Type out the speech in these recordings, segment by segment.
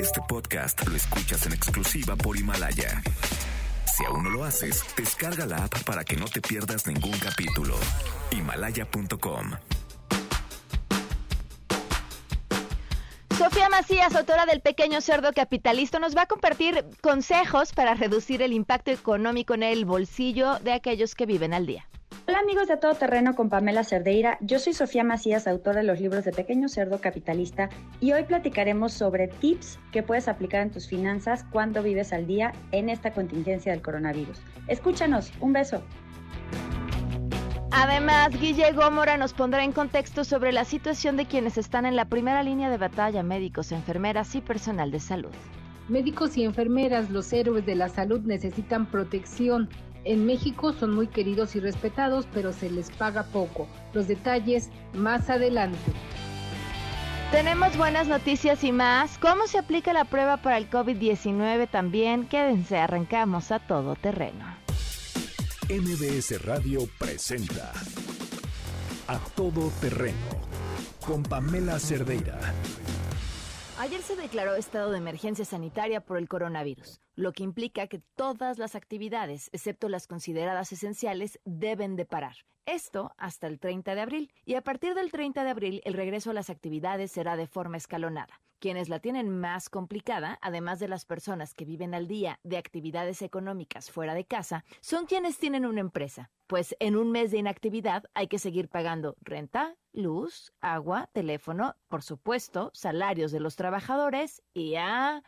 Este podcast lo escuchas en exclusiva por Himalaya. Si aún no lo haces, descarga la app para que no te pierdas ningún capítulo. Himalaya.com Sofía Macías, autora del Pequeño Cerdo Capitalista, nos va a compartir consejos para reducir el impacto económico en el bolsillo de aquellos que viven al día. Hola amigos de Todo Terreno con Pamela Cerdeira, yo soy Sofía Macías, autora de los libros de Pequeño Cerdo Capitalista y hoy platicaremos sobre tips que puedes aplicar en tus finanzas cuando vives al día en esta contingencia del coronavirus. Escúchanos, un beso. Además, Guille Gómora nos pondrá en contexto sobre la situación de quienes están en la primera línea de batalla, médicos, enfermeras y personal de salud. Médicos y enfermeras, los héroes de la salud, necesitan protección en México son muy queridos y respetados, pero se les paga poco. Los detalles más adelante. Tenemos buenas noticias y más. ¿Cómo se aplica la prueba para el COVID-19 también? Quédense, arrancamos a todo terreno. MBS Radio presenta A Todo Terreno con Pamela Cerdeira. Ayer se declaró estado de emergencia sanitaria por el coronavirus, lo que implica que todas las actividades, excepto las consideradas esenciales, deben de parar. Esto hasta el 30 de abril. Y a partir del 30 de abril, el regreso a las actividades será de forma escalonada. Quienes la tienen más complicada, además de las personas que viven al día de actividades económicas fuera de casa, son quienes tienen una empresa. Pues en un mes de inactividad hay que seguir pagando renta, luz, agua, teléfono, por supuesto, salarios de los trabajadores y a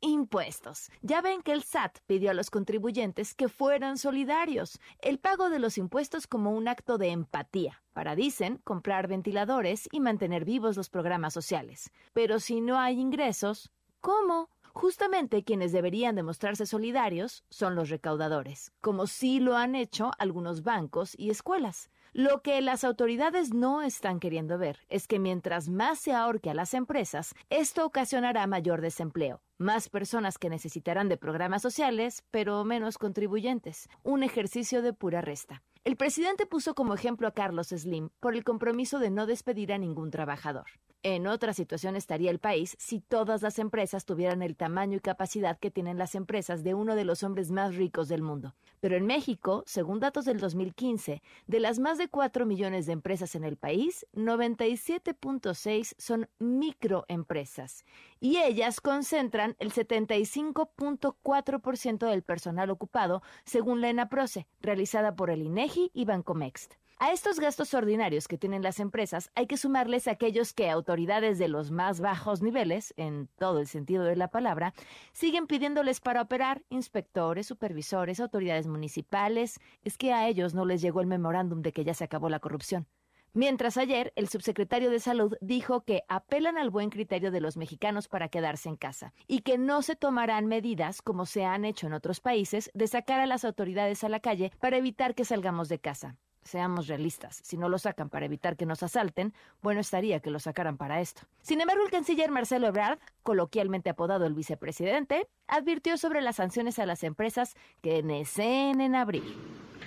impuestos. Ya ven que el SAT pidió a los contribuyentes que fueran solidarios, el pago de los impuestos como un acto de empatía, para, dicen, comprar ventiladores y mantener vivos los programas sociales. Pero si no hay ingresos, ¿cómo? Justamente quienes deberían demostrarse solidarios son los recaudadores, como sí lo han hecho algunos bancos y escuelas. Lo que las autoridades no están queriendo ver es que mientras más se ahorque a las empresas, esto ocasionará mayor desempleo, más personas que necesitarán de programas sociales, pero menos contribuyentes, un ejercicio de pura resta. El presidente puso como ejemplo a Carlos Slim por el compromiso de no despedir a ningún trabajador. En otra situación estaría el país si todas las empresas tuvieran el tamaño y capacidad que tienen las empresas de uno de los hombres más ricos del mundo. Pero en México, según datos del 2015, de las más de 4 millones de empresas en el país, 97.6 son microempresas y ellas concentran el 75.4% del personal ocupado, según la ENAPROCE, realizada por el INEGI y Bancomext. A estos gastos ordinarios que tienen las empresas hay que sumarles aquellos que autoridades de los más bajos niveles, en todo el sentido de la palabra, siguen pidiéndoles para operar, inspectores, supervisores, autoridades municipales. Es que a ellos no les llegó el memorándum de que ya se acabó la corrupción. Mientras ayer el subsecretario de Salud dijo que apelan al buen criterio de los mexicanos para quedarse en casa y que no se tomarán medidas, como se han hecho en otros países, de sacar a las autoridades a la calle para evitar que salgamos de casa seamos realistas, si no lo sacan para evitar que nos asalten, bueno estaría que lo sacaran para esto. Sin embargo, el canciller Marcelo Ebrard, coloquialmente apodado el vicepresidente, advirtió sobre las sanciones a las empresas que necen en abril.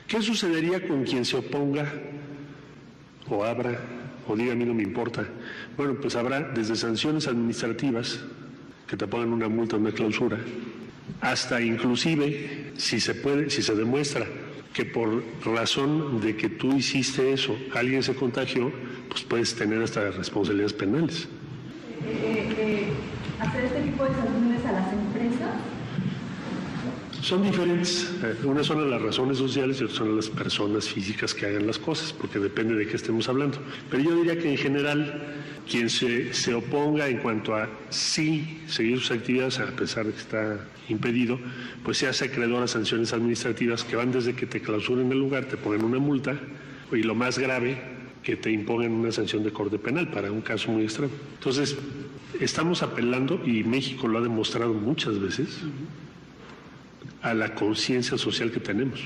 ¿Qué sucedería con quien se oponga o abra o diga a mí no me importa? Bueno, pues habrá desde sanciones administrativas que te pongan una multa, una clausura, hasta inclusive, si se puede, si se demuestra que por razón de que tú hiciste eso, alguien se contagió, pues puedes tener hasta responsabilidades penales. Eh, eh, ¿Hacer este tipo de sanciones a las empresas? Son diferentes. Eh, Una son las razones sociales y otras son las personas físicas que hagan las cosas, porque depende de qué estemos hablando. Pero yo diría que en general, quien se, se oponga en cuanto a sí seguir sus actividades, a pesar de que está impedido, pues se hace acreedor a sanciones administrativas que van desde que te clausuren el lugar, te ponen una multa, y lo más grave, que te impongan una sanción de corte penal para un caso muy extremo. Entonces, estamos apelando, y México lo ha demostrado muchas veces, a la conciencia social que tenemos.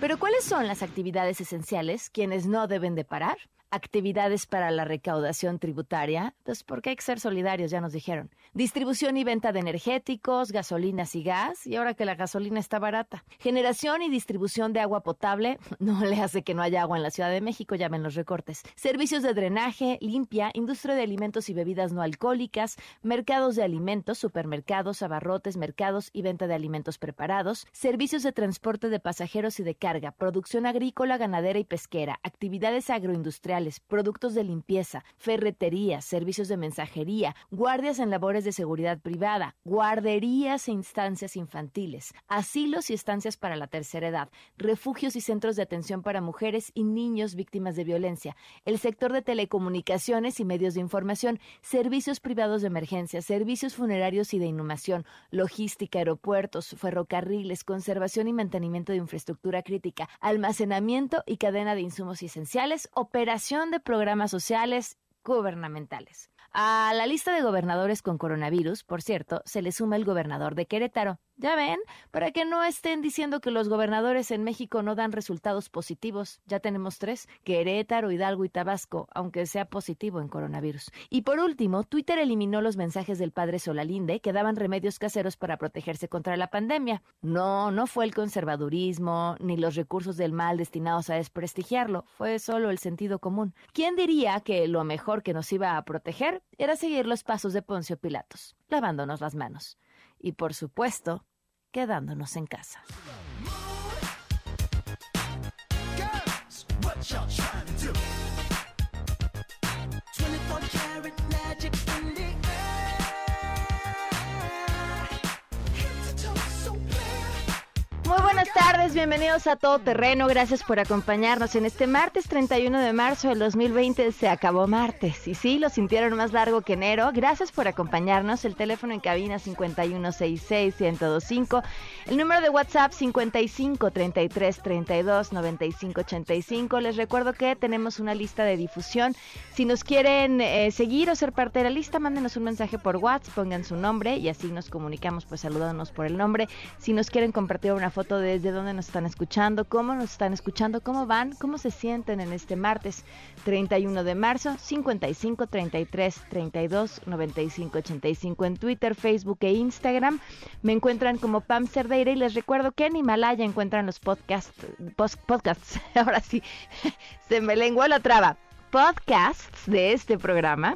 Pero ¿cuáles son las actividades esenciales quienes no deben de parar? Actividades para la recaudación tributaria, pues porque hay que ser solidarios, ya nos dijeron. Distribución y venta de energéticos, gasolinas y gas, y ahora que la gasolina está barata. Generación y distribución de agua potable, no le hace que no haya agua en la Ciudad de México, ya ven los recortes. Servicios de drenaje, limpia, industria de alimentos y bebidas no alcohólicas, mercados de alimentos, supermercados, abarrotes, mercados y venta de alimentos preparados, servicios de transporte de pasajeros y de carga, producción agrícola, ganadera y pesquera, actividades agroindustriales, productos de limpieza, ferretería, servicios de mensajería, guardias en labores de seguridad privada, guarderías e instancias infantiles, asilos y estancias para la tercera edad, refugios y centros de atención para mujeres y niños víctimas de violencia, el sector de telecomunicaciones y medios de información, servicios privados de emergencia, servicios funerarios y de inhumación, logística, aeropuertos, ferrocarriles, conservación y mantenimiento de infraestructura crítica, almacenamiento y cadena de insumos esenciales, operación de programas sociales gubernamentales. A la lista de gobernadores con coronavirus, por cierto, se le suma el gobernador de Querétaro, ya ven, para que no estén diciendo que los gobernadores en México no dan resultados positivos. Ya tenemos tres, Querétaro, Hidalgo y Tabasco, aunque sea positivo en coronavirus. Y por último, Twitter eliminó los mensajes del padre Solalinde que daban remedios caseros para protegerse contra la pandemia. No, no fue el conservadurismo, ni los recursos del mal destinados a desprestigiarlo, fue solo el sentido común. ¿Quién diría que lo mejor que nos iba a proteger era seguir los pasos de Poncio Pilatos, lavándonos las manos? Y por supuesto, quedándonos en casa. Tardes, bienvenidos a Todo Terreno, gracias por acompañarnos en este martes 31 de marzo del 2020, se acabó martes y sí, lo sintieron más largo que enero, gracias por acompañarnos, el teléfono en cabina 5166-1025, el número de WhatsApp 5533329585, les recuerdo que tenemos una lista de difusión, si nos quieren eh, seguir o ser parte de la lista, mándenos un mensaje por WhatsApp, pongan su nombre y así nos comunicamos pues saludándonos por el nombre, si nos quieren compartir una foto desde dónde nos están escuchando, cómo nos están escuchando, cómo van, cómo se sienten en este martes 31 de marzo, 55 33 32 95 85 en Twitter, Facebook e Instagram. Me encuentran como Pam Cerdeira y les recuerdo que en Himalaya encuentran los podcasts, podcasts, ahora sí, se me lenguó la traba, podcasts de este programa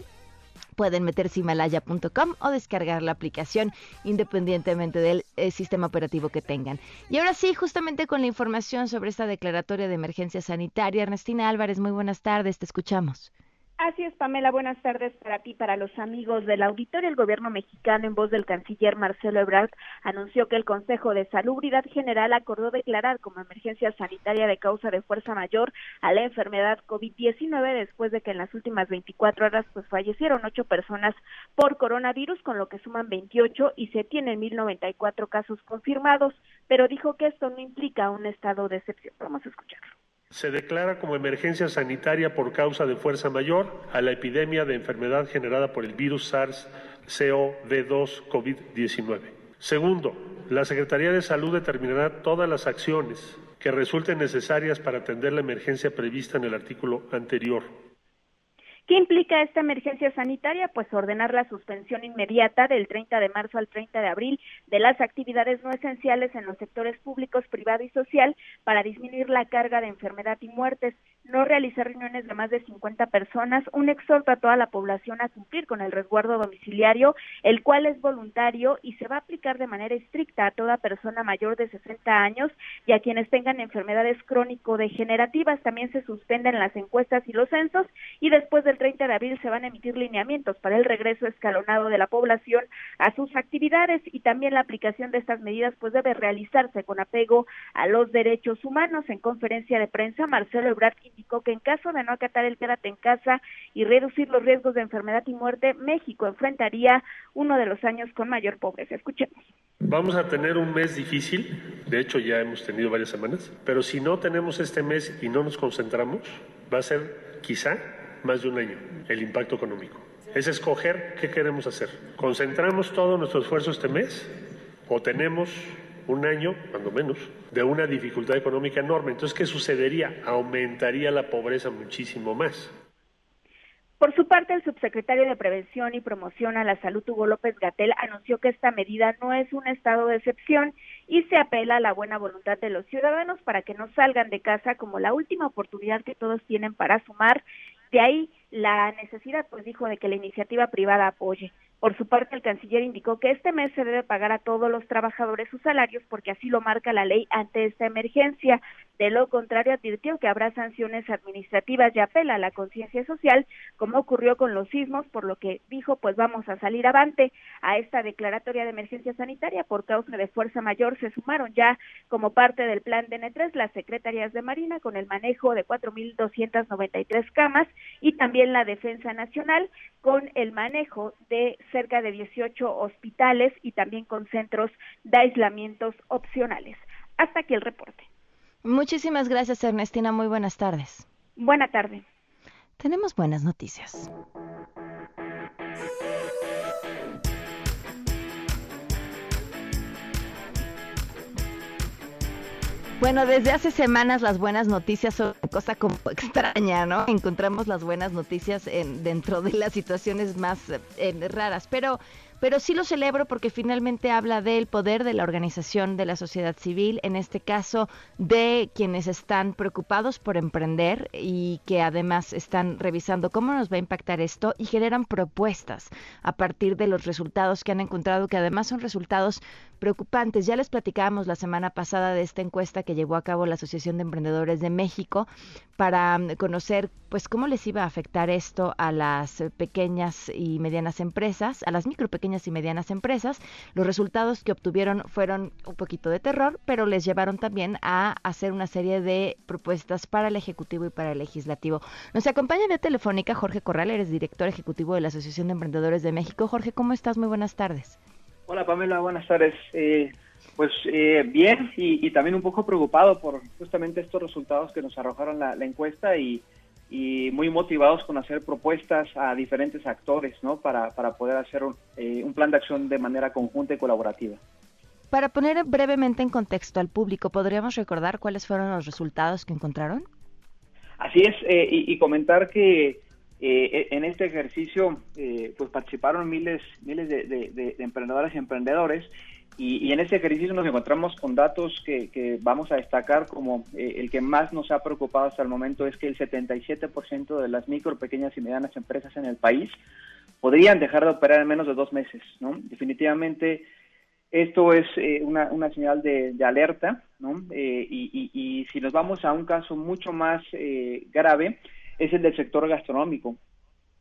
Pueden meterse himalaya.com o descargar la aplicación independientemente del eh, sistema operativo que tengan. Y ahora sí, justamente con la información sobre esta declaratoria de emergencia sanitaria, Ernestina Álvarez, muy buenas tardes, te escuchamos. Así es, Pamela. Buenas tardes para ti, para los amigos del auditorio. El gobierno mexicano, en voz del canciller Marcelo Ebrard, anunció que el Consejo de Salubridad General acordó declarar como emergencia sanitaria de causa de fuerza mayor a la enfermedad COVID-19 después de que en las últimas 24 horas pues fallecieron ocho personas por coronavirus, con lo que suman 28 y se tienen 1094 casos confirmados. Pero dijo que esto no implica un estado de excepción. Vamos a escucharlo se declara como emergencia sanitaria por causa de fuerza mayor a la epidemia de enfermedad generada por el virus SARS-CoV-2 COVID-19. Segundo, la Secretaría de Salud determinará todas las acciones que resulten necesarias para atender la emergencia prevista en el artículo anterior. ¿Qué implica esta emergencia sanitaria? Pues ordenar la suspensión inmediata del 30 de marzo al 30 de abril de las actividades no esenciales en los sectores públicos, privado y social para disminuir la carga de enfermedad y muertes, no realizar reuniones de más de 50 personas, un exhorto a toda la población a cumplir con el resguardo domiciliario, el cual es voluntario y se va a aplicar de manera estricta a toda persona mayor de 60 años y a quienes tengan enfermedades crónico-degenerativas. También se suspenden las encuestas y los censos y después del 30 de abril se van a emitir lineamientos para el regreso escalonado de la población a sus actividades y también la aplicación de estas medidas pues debe realizarse con apego a los derechos humanos. En conferencia de prensa, Marcelo Ebrard indicó que en caso de no acatar el quédate en casa y reducir los riesgos de enfermedad y muerte, México enfrentaría uno de los años con mayor pobreza. Escuchemos. Vamos a tener un mes difícil, de hecho ya hemos tenido varias semanas, pero si no tenemos este mes y no nos concentramos, va a ser quizá más de un año el impacto económico. Es escoger qué queremos hacer. ¿Concentramos todo nuestro esfuerzo este mes o tenemos un año, cuando menos, de una dificultad económica enorme? Entonces, ¿qué sucedería? Aumentaría la pobreza muchísimo más. Por su parte, el subsecretario de Prevención y Promoción a la Salud, Hugo López Gatel, anunció que esta medida no es un estado de excepción y se apela a la buena voluntad de los ciudadanos para que no salgan de casa como la última oportunidad que todos tienen para sumar. De ahí la necesidad, pues dijo, de que la iniciativa privada apoye. Por su parte, el canciller indicó que este mes se debe pagar a todos los trabajadores sus salarios porque así lo marca la ley ante esta emergencia. De lo contrario, advirtió que habrá sanciones administrativas y apela a la conciencia social, como ocurrió con los sismos, por lo que dijo, pues vamos a salir avante a esta declaratoria de emergencia sanitaria por causa de fuerza mayor. Se sumaron ya como parte del plan de N3 las secretarías de Marina con el manejo de 4.293 camas y también la Defensa Nacional con el manejo de cerca de 18 hospitales y también con centros de aislamientos opcionales. Hasta aquí el reporte. Muchísimas gracias, Ernestina. Muy buenas tardes. Buena tarde. Tenemos buenas noticias. Bueno, desde hace semanas las buenas noticias son una cosa como extraña, ¿no? Encontramos las buenas noticias en, dentro de las situaciones más eh, raras, pero pero sí lo celebro porque finalmente habla del poder de la organización de la sociedad civil, en este caso de quienes están preocupados por emprender y que además están revisando cómo nos va a impactar esto y generan propuestas a partir de los resultados que han encontrado, que además son resultados preocupantes. Ya les platicábamos la semana pasada de esta encuesta que llevó a cabo la Asociación de Emprendedores de México para mm, conocer pues cómo les iba a afectar esto a las pequeñas y medianas empresas, a las micro pequeñas y medianas empresas. Los resultados que obtuvieron fueron un poquito de terror, pero les llevaron también a hacer una serie de propuestas para el Ejecutivo y para el Legislativo. Nos acompaña de Telefónica Jorge Corral, eres director ejecutivo de la Asociación de Emprendedores de México. Jorge, ¿cómo estás? Muy buenas tardes. Hola Pamela, buenas tardes. Eh, pues eh, bien y, también un poco preocupado por justamente estos resultados que nos arrojaron la, encuesta y, muy motivados con hacer propuestas a diferentes actores ¿no? para, poder hacer eh, un, plan de acción de manera conjunta y colaborativa. Para poner brevemente en contexto al público, ¿podríamos recordar cuáles fueron los resultados que encontraron? Así es, y, comentar que eh, en este ejercicio eh, pues participaron miles, miles de, de, emprendedores y emprendedores y, en este ejercicio nos encontramos con datos que, vamos a destacar como eh, el que más nos ha preocupado hasta el momento es que el 77% de las micro, pequeñas y medianas empresas en el país podrían dejar de operar en menos de dos meses. ¿no? Definitivamente esto es una, una, señal de, alerta ¿no? y, y, si nos vamos a un caso mucho más grave, es el del sector gastronómico.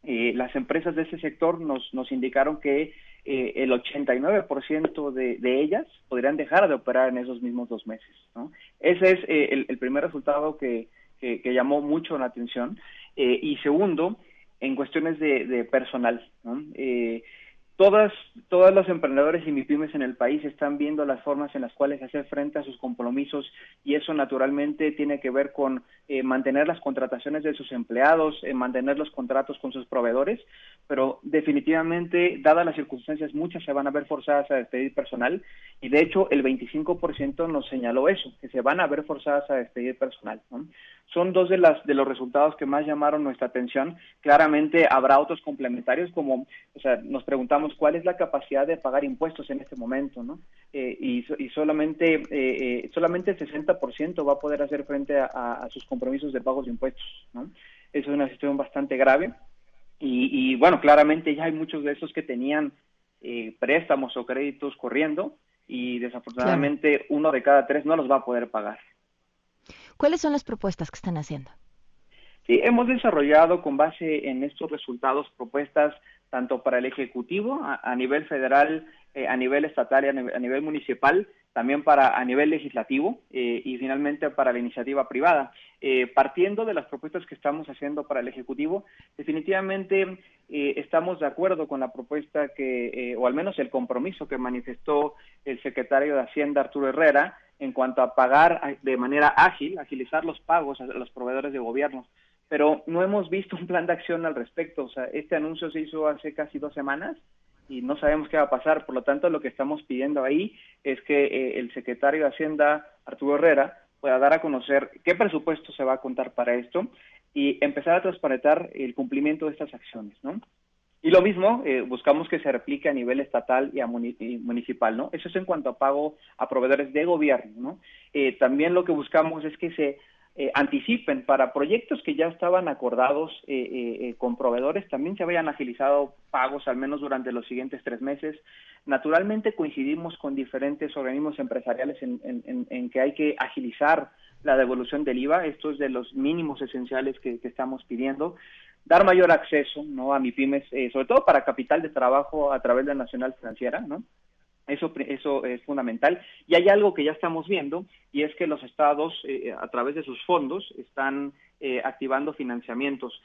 Eh, las empresas de ese sector nos, nos indicaron que eh, el 89% de, de ellas podrían dejar de operar en esos mismos dos meses. ¿no? Ese es eh, el, primer resultado que, que, llamó mucho la atención. y segundo, en cuestiones de, de personal. ¿no? Todas, todos los emprendedores y MIPIMES en el país están viendo las formas en las cuales hacer frente a sus compromisos y eso naturalmente tiene que ver con eh, mantener las contrataciones de sus empleados, eh, mantener los contratos con sus proveedores, pero definitivamente, dadas las circunstancias, muchas se van a ver forzadas a despedir personal y de hecho el 25% nos señaló eso, que se van a ver forzadas a despedir personal. Son dos de, las, de los resultados que más llamaron nuestra atención. Claramente habrá otros complementarios como, o sea, nos preguntamos cuál es la capacidad de pagar impuestos en este momento, ¿no? Eh, y, y, solamente, eh, eh solamente el 60% va a poder hacer frente a, sus compromisos de pagos de impuestos, ¿no? Eso es una situación bastante grave. Y, bueno, claramente ya hay muchos de esos que tenían eh, préstamos o créditos corriendo y desafortunadamente uno de cada tres no los va a poder pagar. ¿Cuáles son las propuestas que están haciendo? Sí, hemos desarrollado con base en estos resultados propuestas tanto para el Ejecutivo a, nivel federal, eh, a nivel estatal y a nivel, municipal, también para a nivel legislativo eh, y finalmente para la iniciativa privada. Eh, partiendo de las propuestas que estamos haciendo para el Ejecutivo, definitivamente estamos de acuerdo con la propuesta que, o al menos el compromiso que manifestó el secretario de Hacienda, Arturo Herrera, en cuanto a pagar de manera ágil, agilizar los pagos a los proveedores de gobierno pero no hemos visto un plan de acción al respecto. O sea, este anuncio se hizo hace casi dos semanas y no sabemos qué va a pasar. Por lo tanto, lo que estamos pidiendo ahí es que eh, el secretario de Hacienda, Arturo Herrera, pueda dar a conocer qué presupuesto se va a contar para esto y empezar a transparentar el cumplimiento de estas acciones, ¿no? Y lo mismo, eh, buscamos que se replique a nivel estatal y, a municipal, ¿no? Eso es en cuanto a pago a proveedores de gobierno, ¿no? Eh, también lo que buscamos es que se eh, anticipen para proyectos que ya estaban acordados con proveedores, también se hayan agilizado pagos al menos durante los siguientes tres meses. Naturalmente coincidimos con diferentes organismos empresariales en, que hay que agilizar la devolución del IVA, esto es de los mínimos esenciales que estamos pidiendo dar mayor acceso ¿no? a MIPIMES, eh, sobre todo para capital de trabajo a través de la Nacional Financiera, ¿no? Eso, eso es fundamental. Y hay algo que ya estamos viendo, y es que los estados, eh, a través de sus fondos, están eh, activando financiamientos.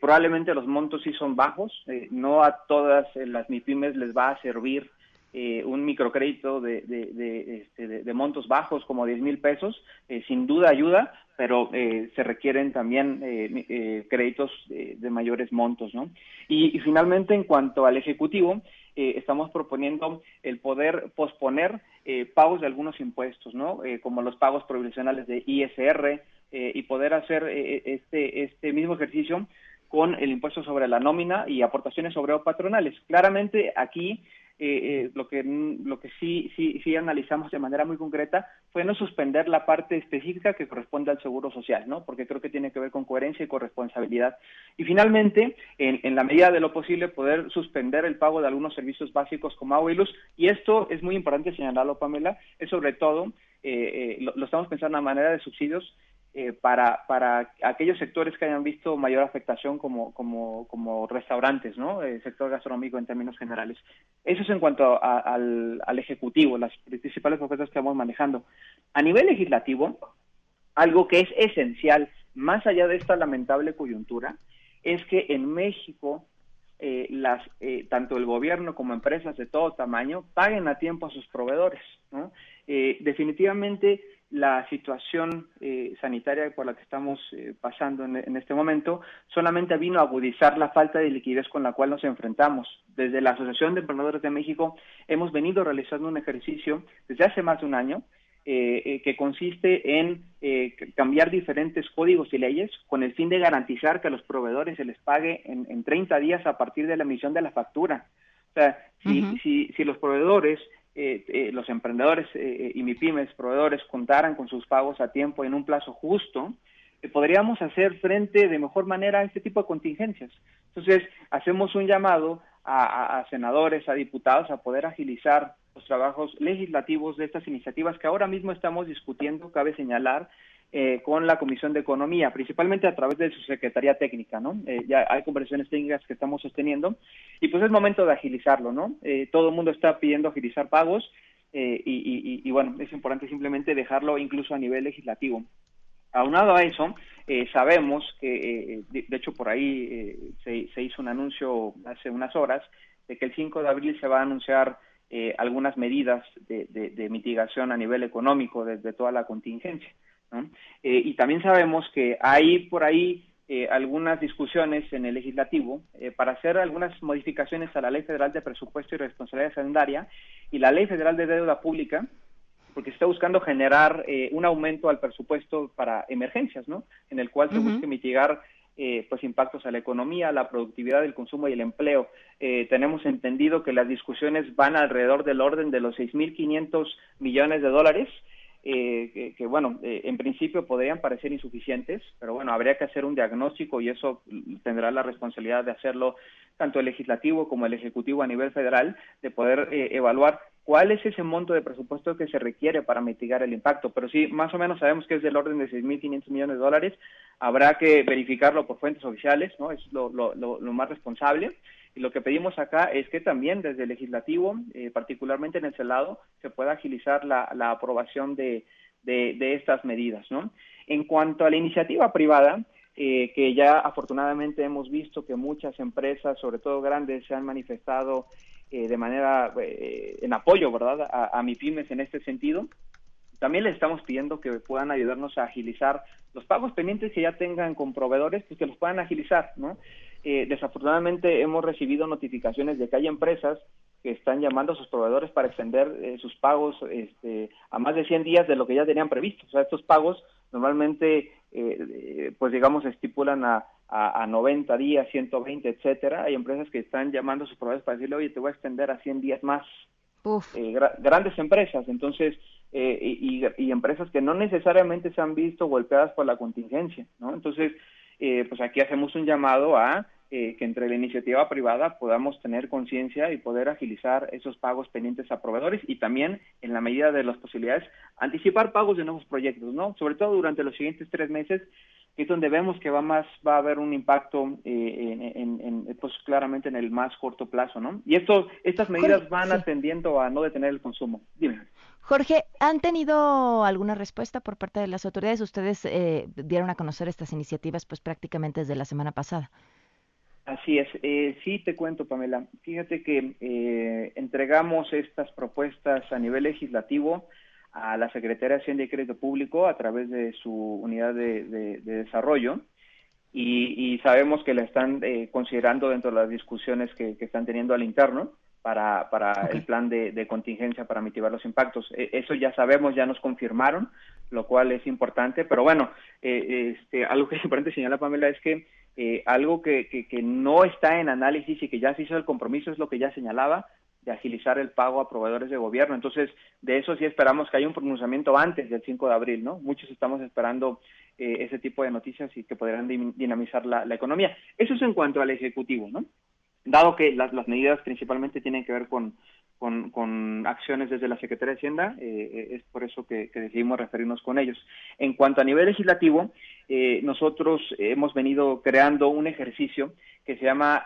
probablemente los montos sí son bajos, no a todas las MIPIMES les va a servir eh, un microcrédito de, este, de, de, montos bajos como 10 mil pesos, eh, sin duda ayuda, pero eh, se requieren también créditos de mayores montos. ¿no? Y, finalmente, en cuanto al Ejecutivo, estamos proponiendo el poder posponer pagos de algunos impuestos, ¿no? como los pagos provisionales de ISR, y poder hacer este, este mismo ejercicio con el impuesto sobre la nómina y aportaciones sobre patronales. Claramente aquí eh, eh, lo que lo que sí sí sí analizamos de manera muy concreta fue no suspender la parte específica que corresponde al seguro social, ¿no? Porque creo que tiene que ver con coherencia y corresponsabilidad. Y finalmente, en, en la medida de lo posible, poder suspender el pago de algunos servicios básicos como agua y luz. Y esto es muy importante señalarlo, Pamela, es sobre todo eh, lo, lo, estamos pensando a manera de subsidios eh, para, para aquellos sectores que hayan visto mayor afectación como, como, como restaurantes, ¿no? El sector gastronómico en términos generales. Eso es en cuanto al, al Ejecutivo, las principales propuestas que vamos manejando. A nivel legislativo, algo que es esencial, más allá de esta lamentable coyuntura, es que en México eh, las, eh, tanto el gobierno como empresas de todo tamaño paguen a tiempo a sus proveedores. ¿no? Eh, definitivamente la situación eh, sanitaria por la que estamos eh, pasando en, este momento solamente vino a agudizar la falta de liquidez con la cual nos enfrentamos. Desde la Asociación de Emprendedores de México hemos venido realizando un ejercicio desde hace más de un año eh, que consiste en cambiar diferentes códigos y leyes con el fin de garantizar que a los proveedores se les pague en, en 30 días a partir de la emisión de la factura. O sea, si, si, si los proveedores eh, eh, los emprendedores eh, y MIPIMES, proveedores, contaran con sus pagos a tiempo en un plazo justo, podríamos hacer frente de mejor manera a este tipo de contingencias. Entonces, hacemos un llamado a, senadores, a diputados, a poder agilizar los trabajos legislativos de estas iniciativas que ahora mismo estamos discutiendo, cabe señalar, eh, con la Comisión de Economía, principalmente a través de su Secretaría Técnica, ¿no? Eh, ya hay conversaciones técnicas que estamos sosteniendo y pues es momento de agilizarlo, ¿no? Eh, todo el mundo está pidiendo agilizar pagos y, bueno, es importante simplemente dejarlo incluso a nivel legislativo. Aunado a eso, sabemos que, de, hecho, por ahí se, hizo un anuncio hace unas horas de que el 5 de abril se va a anunciar algunas medidas de, mitigación a nivel económico desde toda la contingencia. Eh, y también sabemos que hay por ahí eh, algunas discusiones en el legislativo eh, para hacer algunas modificaciones a la Ley Federal de Presupuesto y Responsabilidad Hacendaria y la Ley Federal de Deuda Pública, porque se está buscando generar un aumento al presupuesto para emergencias, ¿no? En el cual se busque mitigar pues impactos a la economía, la productividad, el consumo y el empleo. tenemos entendido que las discusiones van alrededor del orden de los 6.500 millones de dólares eh, que, bueno, eh, en principio podrían parecer insuficientes, pero bueno, habría que hacer un diagnóstico y eso tendrá la responsabilidad de hacerlo tanto el legislativo como el ejecutivo a nivel federal, de poder eh, evaluar cuál es ese monto de presupuesto que se requiere para mitigar el impacto. Pero sí, más o menos sabemos que es del orden de 6.500 millones de dólares. Habrá que verificarlo por fuentes oficiales, ¿no? Es lo, lo, lo, lo más responsable. Y lo que pedimos acá es que también desde el legislativo, eh, particularmente en el Senado, se pueda agilizar la, aprobación de, estas medidas. ¿no? En cuanto a la iniciativa privada, eh, que ya afortunadamente hemos visto que muchas empresas, sobre todo grandes, se han manifestado eh, de manera en apoyo, ¿verdad?, a, a MIPIMES en este sentido. También les estamos pidiendo que puedan ayudarnos a agilizar los pagos pendientes que ya tengan con proveedores, pues que los puedan agilizar, ¿no? Eh, desafortunadamente hemos recibido notificaciones de que hay empresas que están llamando a sus proveedores para extender eh, sus pagos este, a más de 100 días de lo que ya tenían previsto. O sea, estos pagos normalmente pues digamos, estipulan a, a, 90 días, 120, etcétera. Hay empresas que están llamando a sus proveedores para decirle, oye, te voy a extender a 100 días más. grandes empresas, entonces, y, y, empresas que no necesariamente se han visto golpeadas por la contingencia, ¿no? Entonces, pues aquí hacemos un llamado a eh, que entre la iniciativa privada podamos tener conciencia y poder agilizar esos pagos pendientes a proveedores y también, en la medida de las posibilidades, anticipar pagos de nuevos proyectos, ¿no? Sobre todo durante los siguientes tres meses, que es donde vemos que va más va a haber un impacto eh, en, pues claramente en el más corto plazo, ¿no? Y esto, estas medidas van atendiendo a no detener el consumo. Dime. Jorge, ¿han tenido alguna respuesta por parte de las autoridades? Ustedes eh, dieron a conocer estas iniciativas pues prácticamente desde la semana pasada. Así es, eh, sí te cuento, Pamela. Fíjate que eh, entregamos estas propuestas a nivel legislativo a la Secretaría de Hacienda y Crédito Público a través de su unidad de, desarrollo y, sabemos que la están eh, considerando dentro de las discusiones que, están teniendo al interno para, para el plan de, contingencia para mitigar los impactos. E, eso ya sabemos, ya nos confirmaron, lo cual es importante, pero bueno, este, algo que es importante señalar, Pamela, es que eh, algo que, que, no está en análisis y que ya se hizo el compromiso es lo que ya señalaba de agilizar el pago a proveedores de gobierno. Entonces, de eso sí esperamos que haya un pronunciamiento antes del 5 de abril, ¿no? Muchos estamos esperando eh, ese tipo de noticias y que podrán dinamizar la, la, economía. Eso es en cuanto al Ejecutivo, ¿no? Dado que las medidas principalmente tienen que ver con, con, con, acciones desde la Secretaría de Hacienda, eh, eh, es por eso que, decidimos referirnos con ellos. En cuanto a nivel legislativo, eh, nosotros hemos venido creando un ejercicio que se llama,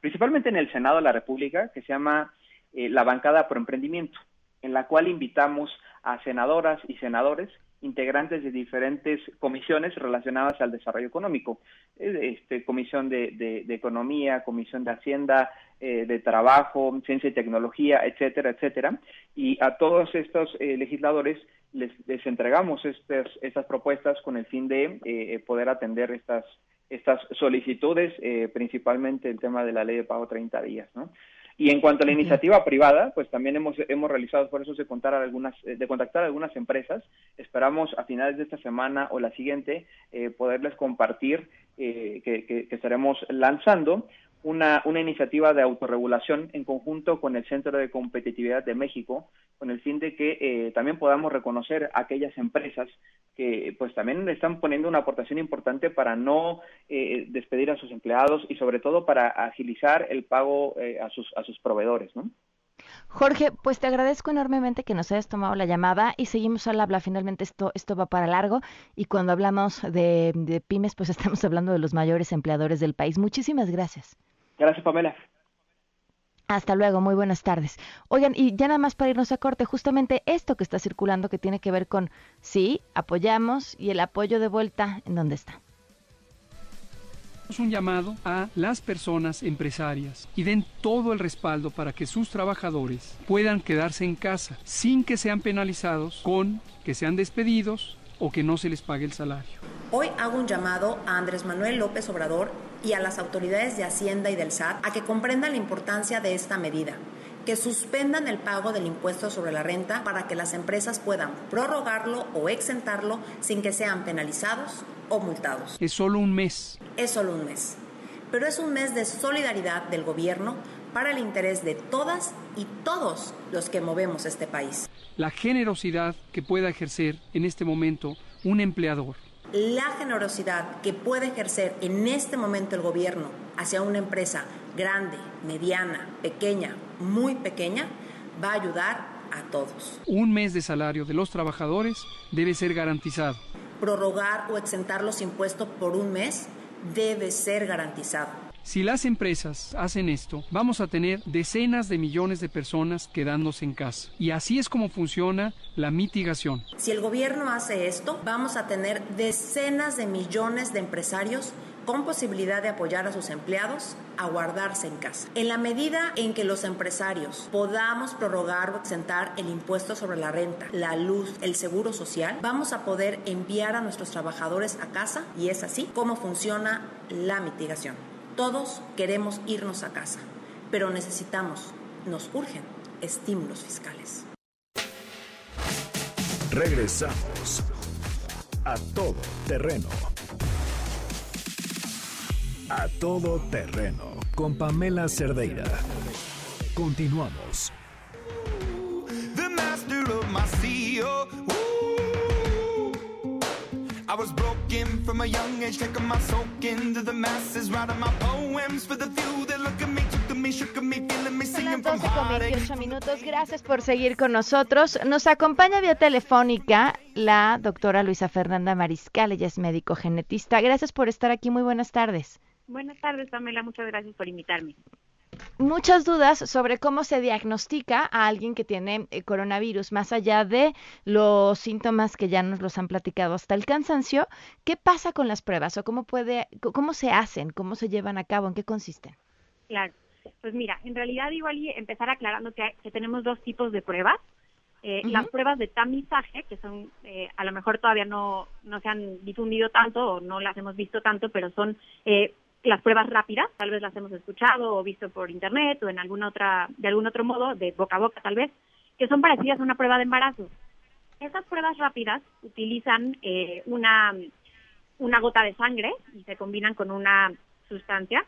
principalmente en el Senado de la República, que se llama la bancada por emprendimiento, en la cual invitamos a senadoras y senadores integrantes de diferentes comisiones relacionadas al desarrollo económico, este, comisión de, Economía, comisión de Hacienda, eh, de Trabajo, Ciencia y Tecnología, etcétera, etcétera. Y a todos estos eh, legisladores les, entregamos estas, estas propuestas con el fin de eh, poder atender estas, estas solicitudes, principalmente el tema de la ley de pago 30 días, ¿no? Y en cuanto a la iniciativa privada, pues también hemos, hemos realizado esfuerzos de, contar algunas, eh, de contactar a algunas empresas. Esperamos a finales de esta semana o la siguiente eh, poderles compartir eh, que, estaremos lanzando una, una iniciativa de autorregulación en conjunto con el Centro de Competitividad de México, con el fin de que eh, también podamos reconocer aquellas empresas que pues también están poniendo una aportación importante para no eh, despedir a sus empleados y sobre todo para agilizar el pago eh, a, sus, a sus proveedores, ¿no? Jorge, pues te agradezco enormemente que nos hayas tomado la llamada y seguimos al habla. Finalmente esto, esto va para largo y cuando hablamos de, de pymes, pues estamos hablando de los mayores empleadores del país. Muchísimas gracias. Gracias, Pamela. Hasta luego, muy buenas tardes. Oigan, y ya nada más para irnos a corte, justamente esto que está circulando que tiene que ver con, sí, apoyamos y el apoyo de vuelta, ¿en dónde está? Es un llamado a las personas empresarias y den todo el respaldo para que sus trabajadores puedan quedarse en casa sin que sean penalizados con que sean despedidos o que no se les pague el salario. Hoy hago un llamado a Andrés Manuel López Obrador y a las autoridades de Hacienda y del SAT a que comprendan la importancia de esta medida que suspendan el pago del impuesto sobre la renta para que las empresas puedan prorrogarlo o exentarlo sin que sean penalizados o multados. Es solo un mes. Es solo un mes. Pero es un mes de solidaridad del gobierno para el interés de todas y todos los que movemos este país. La generosidad que pueda ejercer en este momento un empleador la generosidad que puede ejercer en este momento el gobierno hacia una empresa grande, mediana, pequeña, muy pequeña, va a ayudar a todos. Un mes de salario de los trabajadores debe ser garantizado. Prorrogar o exentar los impuestos por un mes debe ser garantizado. Si las empresas hacen esto, vamos a tener decenas de millones de personas quedándose en casa. Y así es como funciona la mitigación. Si el gobierno hace esto, vamos a tener decenas de millones de empresarios con posibilidad de apoyar a sus empleados a guardarse en casa. En la medida en que los empresarios podamos prorrogar o exentar el impuesto sobre la renta, la luz, el seguro social, vamos a poder enviar a nuestros trabajadores a casa y es así como funciona la mitigación. Todos queremos irnos a casa, pero necesitamos, nos urgen estímulos fiscales. Regresamos a todo terreno. A todo terreno con Pamela Cerdeira. Continuamos. the master of my CEO. I was broken from a young age, taking my soak into the masses, writing my poems for the few that look at me, took at me, shook at me, feeling me, Son singing las from 12 con heartache. 28 minutos. Gracias por seguir con nosotros. Nos acompaña vía telefónica la doctora Luisa Fernanda Mariscal. Ella es médico genetista. Gracias por estar aquí. Muy buenas tardes. Buenas tardes, Pamela. Muchas gracias por invitarme. Muchas dudas sobre cómo se diagnostica a alguien que tiene eh, coronavirus, más allá de los síntomas que ya nos los han platicado hasta el cansancio. ¿Qué pasa con las pruebas o cómo puede, cómo se hacen, cómo se llevan a cabo, en qué consisten? Claro. Pues mira, en realidad igual y empezar aclarando que, hay- que tenemos dos tipos de pruebas. Eh. Las pruebas de tamizaje, que son, eh, a lo mejor todavía no, no se han difundido tanto o no las hemos visto tanto, pero son eh, las pruebas rápidas, tal vez las hemos escuchado o visto por internet o en alguna otra, de algún otro modo, de boca a boca tal vez, que son parecidas a una prueba de embarazo. Estas pruebas rápidas utilizan eh, una, una gota de sangre y se combinan con una sustancia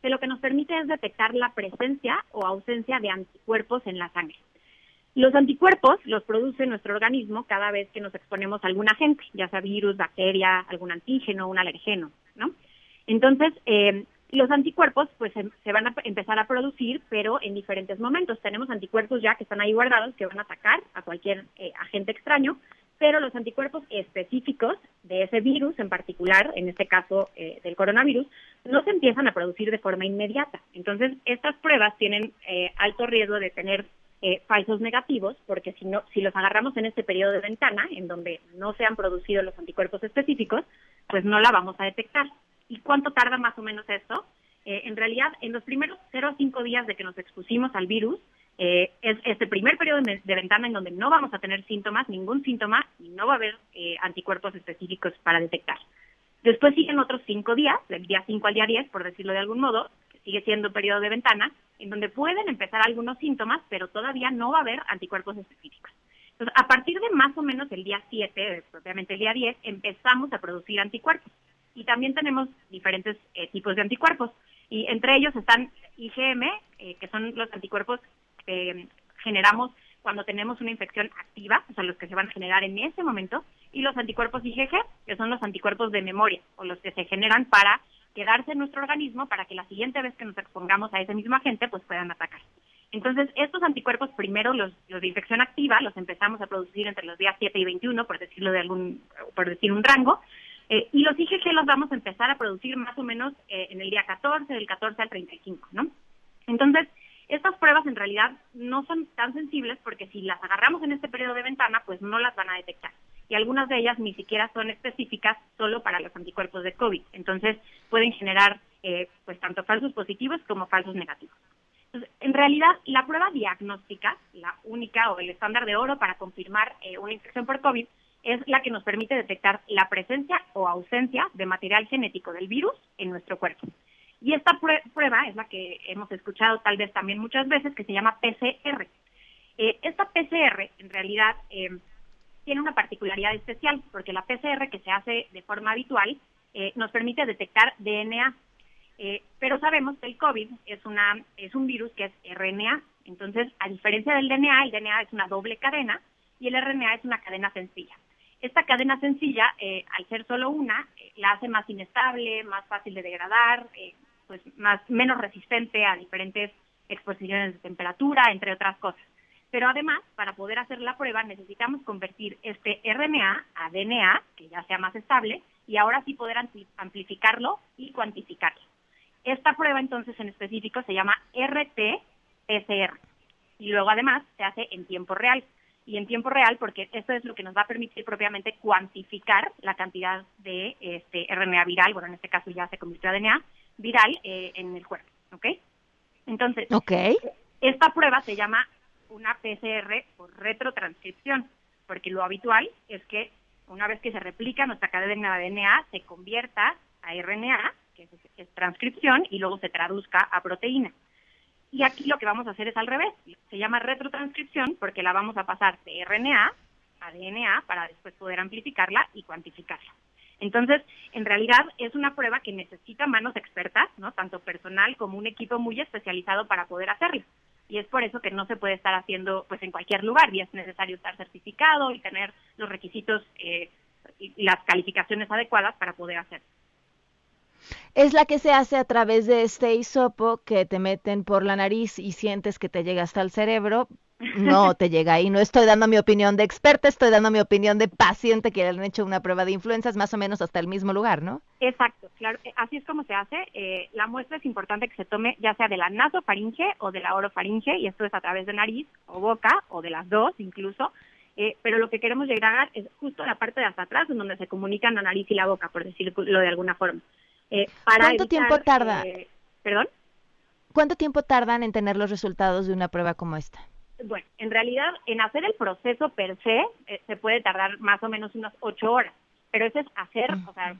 que lo que nos permite es detectar la presencia o ausencia de anticuerpos en la sangre. Los anticuerpos los produce nuestro organismo cada vez que nos exponemos a algún agente, ya sea virus, bacteria, algún antígeno, un alergeno, ¿no? Entonces, eh, los anticuerpos pues se, se van a empezar a producir, pero en diferentes momentos. Tenemos anticuerpos ya que están ahí guardados que van a atacar a cualquier eh, agente extraño, pero los anticuerpos específicos de ese virus en particular, en este caso eh, del coronavirus, no se empiezan a producir de forma inmediata. Entonces, estas pruebas tienen eh, alto riesgo de tener eh, falsos negativos, porque si no, si los agarramos en este periodo de ventana, en donde no se han producido los anticuerpos específicos, pues no la vamos a detectar. ¿Y cuánto tarda más o menos esto? Eh, en realidad, en los primeros 0 a 5 días de que nos expusimos al virus, eh, es este primer periodo de, ventana en donde no vamos a tener síntomas, ningún síntoma, y no va a haber eh, anticuerpos específicos para detectar. Después siguen otros cinco días, del día 5 al día 10, por decirlo de algún modo, que sigue siendo periodo de ventana, en donde pueden empezar algunos síntomas, pero todavía no va a haber anticuerpos específicos. Entonces, a partir de más o menos el día 7, propiamente el día 10, empezamos a producir anticuerpos. Y también tenemos diferentes eh, tipos de anticuerpos. Y entre ellos están IgM, eh, que son los anticuerpos que generamos cuando tenemos una infección activa, o sea, los que se van a generar en ese momento, y los anticuerpos IgG, que son los anticuerpos de memoria, o los que se generan para quedarse en nuestro organismo para que la siguiente vez que nos expongamos a ese mismo agente, pues puedan atacar. Entonces, estos anticuerpos, primero los, de infección activa, los empezamos a producir entre los días 7 y 21, por decirlo de algún, por decir un rango, eh, y los IgG los vamos a empezar a producir más o menos eh, en el día 14, del 14 al 35, ¿no? Entonces, estas pruebas en realidad no son tan sensibles porque si las agarramos en este periodo de ventana, pues no las van a detectar. Y algunas de ellas ni siquiera son específicas solo para los anticuerpos de COVID. Entonces, pueden generar eh, pues tanto falsos positivos como falsos negativos. Entonces, en realidad, la prueba diagnóstica, la única o el estándar de oro para confirmar eh, una infección por COVID, es la que nos permite detectar la presencia o ausencia de material genético del virus en nuestro cuerpo. Y esta prue- prueba es la que hemos escuchado tal vez también muchas veces, que se llama PCR. Eh, esta PCR, en realidad, eh, tiene una particularidad especial, porque la PCR que se hace de forma habitual eh, nos permite detectar DNA. Eh, pero sabemos que el COVID es, una, es un virus que es RNA. Entonces, a diferencia del DNA, el DNA es una doble cadena y el RNA es una cadena sencilla. Esta cadena sencilla, eh, al ser solo una, eh, la hace más inestable, más fácil de degradar, eh, pues más menos resistente a diferentes exposiciones de temperatura, entre otras cosas. Pero además, para poder hacer la prueba, necesitamos convertir este RNA a DNA, que ya sea más estable, y ahora sí poder ampli- amplificarlo y cuantificarlo. Esta prueba entonces en específico se llama RT-PCR y luego además se hace en tiempo real. Y en tiempo real porque esto es lo que nos va a permitir propiamente cuantificar la cantidad de este RNA viral, bueno, en este caso ya se convirtió a DNA viral eh, en el cuerpo, ¿ok? Entonces, Ok. esta prueba se llama una PCR por retrotranscripción, porque lo habitual es que una vez que se replica nuestra cadena de DNA, se convierta a RNA, que es, es transcripción, y luego se traduzca a proteína. Y aquí lo que vamos a hacer es al revés. Se llama retrotranscripción porque la vamos a pasar de RNA a DNA para después poder amplificarla y cuantificarla. Entonces, en realidad es una prueba que necesita manos expertas, ¿no? Tanto personal como un equipo muy especializado para poder hacerla. Y es por eso que no se puede estar haciendo pues en cualquier lugar y es necesario estar certificado y tener los requisitos eh, y las calificaciones adecuadas para poder hacerlo. Es la que se hace a través de este hisopo que te meten por la nariz y sientes que te llega hasta el cerebro, no te llega ahí. No estoy dando mi opinión de experta, estoy dando mi opinión de paciente que le han hecho una prueba de influencias más o menos hasta el mismo lugar, ¿no? Exacto, claro. Eh, así es como se hace. Eh, la muestra es importante que se tome ya sea de la nasofaringe o de la orofaringe, y esto es a través de nariz o boca, o de las dos incluso. Eh, pero lo que queremos llegar es justo la parte de hasta atrás, en donde se comunican la nariz y la boca, por decirlo de alguna forma. ¿Cuánto tiempo tarda? ¿Perdón? ¿Cuánto tiempo tardan en tener los resultados de una prueba como esta? Bueno, en realidad, en hacer el proceso per se, eh, se puede tardar más o menos unas ocho horas, pero eso es hacer, o sea,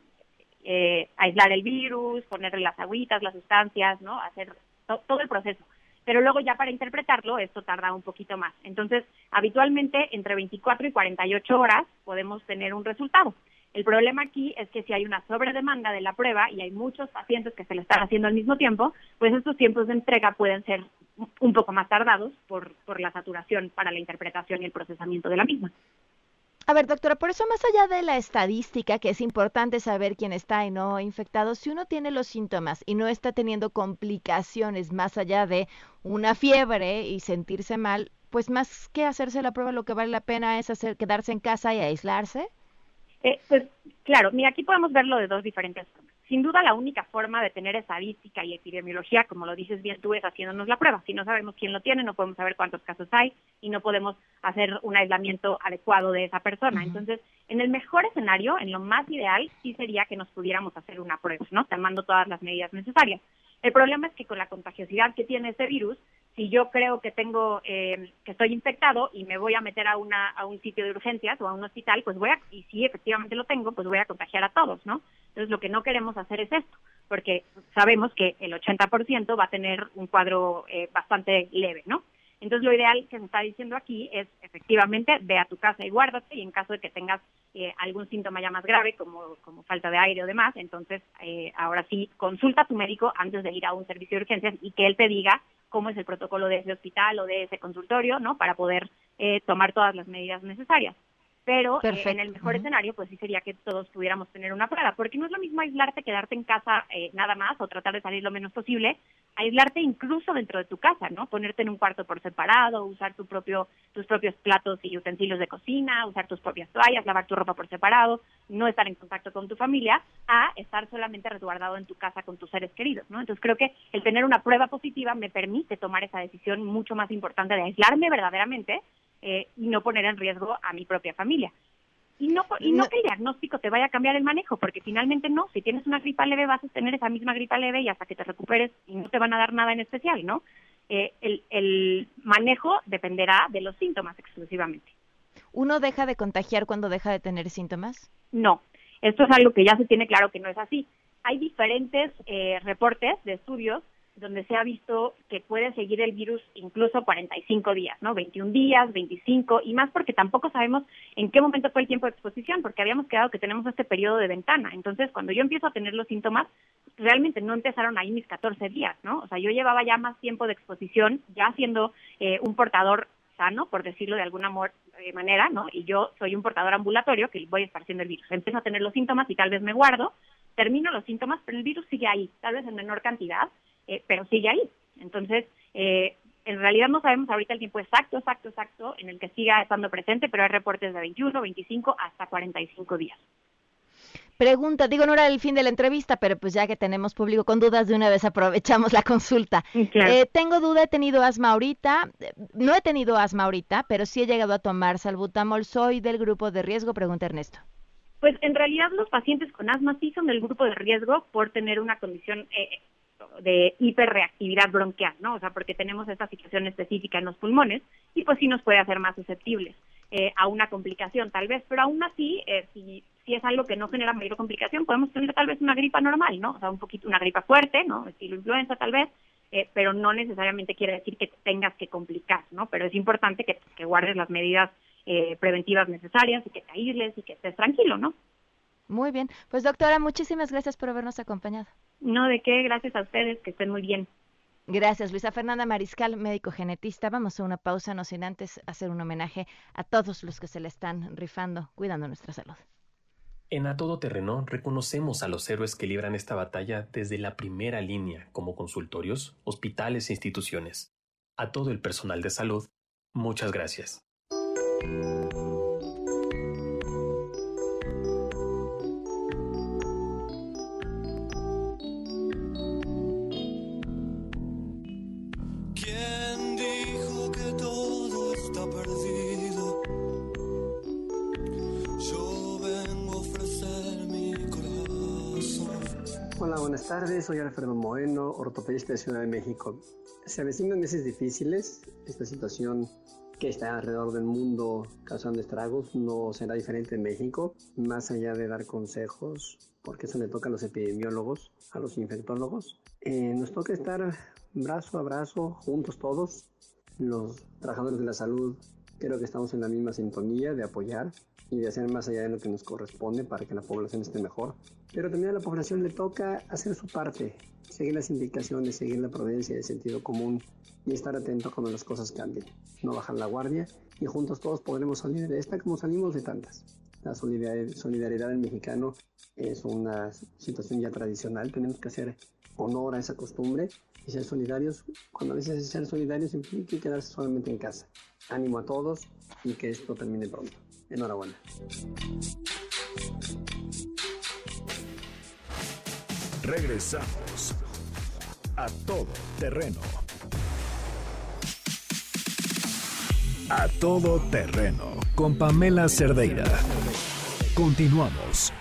eh, aislar el virus, ponerle las agüitas, las sustancias, ¿no? Hacer todo el proceso. Pero luego ya para interpretarlo, esto tarda un poquito más. Entonces, habitualmente entre 24 y 48 horas podemos tener un resultado. El problema aquí es que si hay una sobredemanda de la prueba y hay muchos pacientes que se le están haciendo al mismo tiempo, pues estos tiempos de entrega pueden ser un poco más tardados por, por la saturación para la interpretación y el procesamiento de la misma. A ver, doctora, por eso más allá de la estadística, que es importante saber quién está y no infectado, si uno tiene los síntomas y no está teniendo complicaciones más allá de una fiebre y sentirse mal, pues más que hacerse la prueba, lo que vale la pena es hacer quedarse en casa y aislarse. Eh, pues claro, mira, aquí podemos verlo de dos diferentes. Sin duda la única forma de tener estadística y epidemiología, como lo dices bien tú, es haciéndonos la prueba. Si no sabemos quién lo tiene, no podemos saber cuántos casos hay y no podemos hacer un aislamiento adecuado de esa persona. Entonces, en el mejor escenario, en lo más ideal, sí sería que nos pudiéramos hacer una prueba, ¿no? Tomando todas las medidas necesarias. El problema es que con la contagiosidad que tiene este virus, si yo creo que tengo eh, que estoy infectado y me voy a meter a una a un sitio de urgencias o a un hospital, pues voy a y si efectivamente lo tengo, pues voy a contagiar a todos, ¿no? Entonces lo que no queremos hacer es esto, porque sabemos que el 80% va a tener un cuadro eh, bastante leve, ¿no? Entonces, lo ideal que se está diciendo aquí es, efectivamente, ve a tu casa y guárdate, y en caso de que tengas eh, algún síntoma ya más grave, como, como falta de aire o demás, entonces, eh, ahora sí, consulta a tu médico antes de ir a un servicio de urgencias y que él te diga cómo es el protocolo de ese hospital o de ese consultorio, ¿no? Para poder eh, tomar todas las medidas necesarias pero eh, en el mejor escenario pues sí sería que todos pudiéramos tener una prueba, porque no es lo mismo aislarte, quedarte en casa eh, nada más o tratar de salir lo menos posible, aislarte incluso dentro de tu casa, ¿no? Ponerte en un cuarto por separado, usar tu propio, tus propios platos y utensilios de cocina, usar tus propias toallas, lavar tu ropa por separado, no estar en contacto con tu familia, a estar solamente resguardado en tu casa con tus seres queridos, ¿no? Entonces creo que el tener una prueba positiva me permite tomar esa decisión mucho más importante de aislarme verdaderamente eh, y no poner en riesgo a mi propia familia. Y no, y no, que el diagnóstico te vaya a cambiar el manejo, porque finalmente no, si tienes una gripa leve vas a tener esa misma gripa leve y hasta que te recuperes y no te van a dar nada en especial, ¿no? Eh, el, el manejo dependerá de los síntomas exclusivamente. ¿Uno deja de contagiar cuando deja de tener síntomas? No, esto es algo que ya se tiene claro que no es así. Hay diferentes eh, reportes de estudios donde se ha visto que puede seguir el virus incluso 45 días, ¿no? 21 días, 25 y más porque tampoco sabemos en qué momento fue el tiempo de exposición, porque habíamos quedado que tenemos este periodo de ventana. Entonces, cuando yo empiezo a tener los síntomas, realmente no empezaron ahí mis 14 días, ¿no? O sea, yo llevaba ya más tiempo de exposición, ya siendo eh, un portador sano, por decirlo de alguna eh, manera, ¿no? Y yo soy un portador ambulatorio que voy esparciendo el virus. Empiezo a tener los síntomas y tal vez me guardo, termino los síntomas, pero el virus sigue ahí, tal vez en menor cantidad, eh, pero sigue ahí. Entonces, eh, en realidad no sabemos ahorita el tiempo exacto, exacto, exacto en el que siga estando presente, pero hay reportes de 21, 25 hasta 45 días. Pregunta, digo, no era el fin de la entrevista, pero pues ya que tenemos público con dudas, de una vez aprovechamos la consulta. Eh, tengo duda, he tenido asma ahorita, no he tenido asma ahorita, pero sí he llegado a tomar salbutamol, soy del grupo de riesgo, pregunta Ernesto. Pues en realidad los pacientes con asma sí son del grupo de riesgo por tener una condición eh, de hiperreactividad bronquial, ¿no? O sea, porque tenemos esta situación específica en los pulmones y pues sí nos puede hacer más susceptibles eh, a una complicación tal vez, pero aún así, eh, si, si es algo que no genera mayor complicación, podemos tener tal vez una gripa normal, ¿no? O sea, un poquito, una gripa fuerte, ¿no? Estilo influenza tal vez, eh, pero no necesariamente quiere decir que tengas que complicar, ¿no? Pero es importante que, que guardes las medidas eh, preventivas necesarias y que te aísles y que estés tranquilo, ¿no? Muy bien. Pues doctora, muchísimas gracias por habernos acompañado. No, de qué, gracias a ustedes, que estén muy bien. Gracias, Luisa Fernanda Mariscal, médico genetista. Vamos a una pausa, no sin antes hacer un homenaje a todos los que se le están rifando, cuidando nuestra salud. En A Todo Terreno reconocemos a los héroes que libran esta batalla desde la primera línea, como consultorios, hospitales e instituciones. A todo el personal de salud, muchas gracias. Buenas tardes. Soy Alfredo Moeno, ortopedista de Ciudad de México. Se avecinan meses difíciles. Esta situación que está alrededor del mundo causando estragos no será diferente en México. Más allá de dar consejos, porque eso le toca a los epidemiólogos, a los infectólogos, eh, nos toca estar brazo a brazo, juntos todos. Los trabajadores de la salud creo que estamos en la misma sintonía de apoyar y de hacer más allá de lo que nos corresponde para que la población esté mejor. Pero también a la población le toca hacer su parte, seguir las indicaciones, seguir la prudencia el sentido común y estar atento cuando las cosas cambien, no bajar la guardia y juntos todos podremos salir de esta como salimos de tantas. La solidaridad del mexicano es una situación ya tradicional, tenemos que hacer honor a esa costumbre y ser solidarios. Cuando a veces ser solidarios implica quedarse solamente en casa. Ánimo a todos y que esto termine pronto. Enhorabuena. Regresamos a todo terreno. A todo terreno con Pamela Cerdeira. Continuamos.